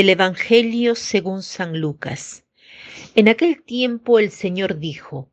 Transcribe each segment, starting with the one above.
Del Evangelio según San Lucas. En aquel tiempo el Señor dijo,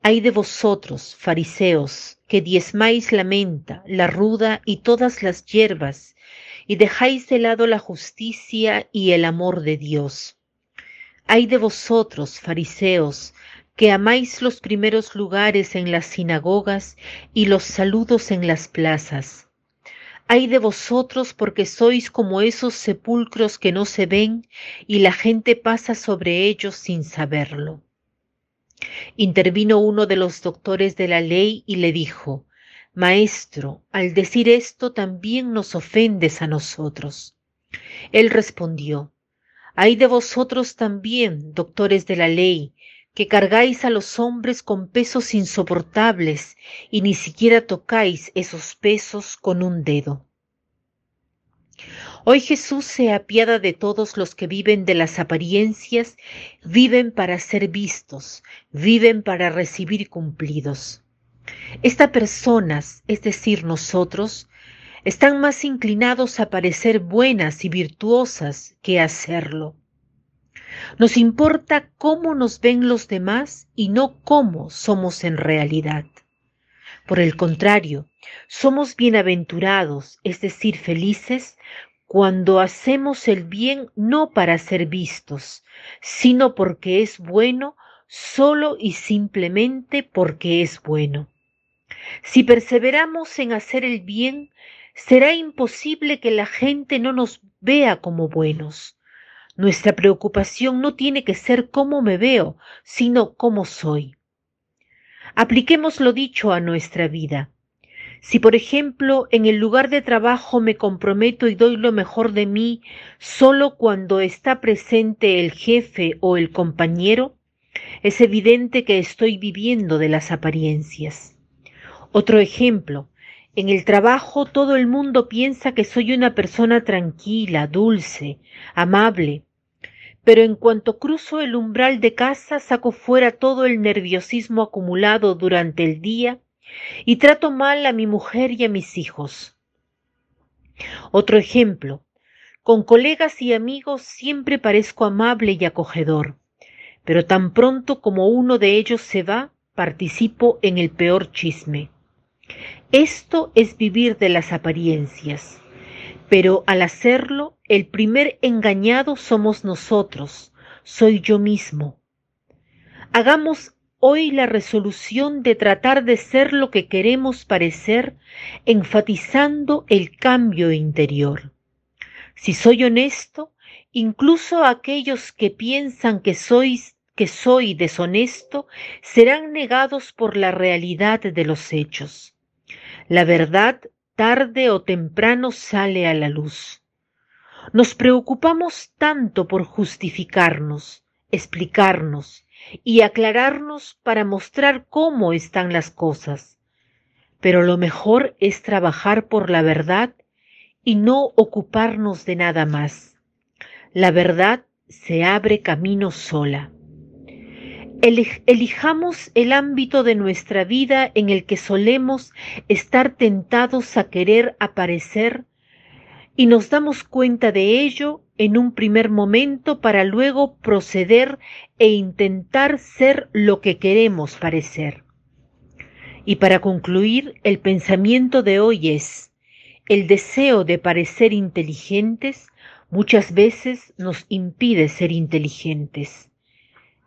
Hay de vosotros, fariseos, que diezmáis la menta, la ruda y todas las hierbas, y dejáis de lado la justicia y el amor de Dios. Hay de vosotros, fariseos, que amáis los primeros lugares en las sinagogas y los saludos en las plazas. Ay de vosotros porque sois como esos sepulcros que no se ven y la gente pasa sobre ellos sin saberlo. Intervino uno de los doctores de la ley y le dijo, Maestro, al decir esto también nos ofendes a nosotros. Él respondió, Ay de vosotros también, doctores de la ley, que cargáis a los hombres con pesos insoportables y ni siquiera tocáis esos pesos con un dedo. Hoy Jesús se apiada de todos los que viven de las apariencias, viven para ser vistos, viven para recibir cumplidos. Estas personas, es decir, nosotros, están más inclinados a parecer buenas y virtuosas que a hacerlo. Nos importa cómo nos ven los demás y no cómo somos en realidad. Por el contrario, somos bienaventurados, es decir, felices, cuando hacemos el bien no para ser vistos, sino porque es bueno, solo y simplemente porque es bueno. Si perseveramos en hacer el bien, será imposible que la gente no nos vea como buenos. Nuestra preocupación no tiene que ser cómo me veo, sino cómo soy. Apliquemos lo dicho a nuestra vida. Si, por ejemplo, en el lugar de trabajo me comprometo y doy lo mejor de mí solo cuando está presente el jefe o el compañero, es evidente que estoy viviendo de las apariencias. Otro ejemplo, en el trabajo todo el mundo piensa que soy una persona tranquila, dulce, amable, pero en cuanto cruzo el umbral de casa saco fuera todo el nerviosismo acumulado durante el día y trato mal a mi mujer y a mis hijos. Otro ejemplo, con colegas y amigos siempre parezco amable y acogedor, pero tan pronto como uno de ellos se va, participo en el peor chisme. Esto es vivir de las apariencias pero al hacerlo, el primer engañado somos nosotros, soy yo mismo. Hagamos hoy la resolución de tratar de ser lo que queremos parecer, enfatizando el cambio interior. Si soy honesto, incluso aquellos que piensan que sois que soy deshonesto serán negados por la realidad de los hechos. La verdad tarde o temprano sale a la luz. Nos preocupamos tanto por justificarnos, explicarnos y aclararnos para mostrar cómo están las cosas. Pero lo mejor es trabajar por la verdad y no ocuparnos de nada más. La verdad se abre camino sola elijamos el ámbito de nuestra vida en el que solemos estar tentados a querer aparecer y nos damos cuenta de ello en un primer momento para luego proceder e intentar ser lo que queremos parecer. Y para concluir, el pensamiento de hoy es, el deseo de parecer inteligentes muchas veces nos impide ser inteligentes.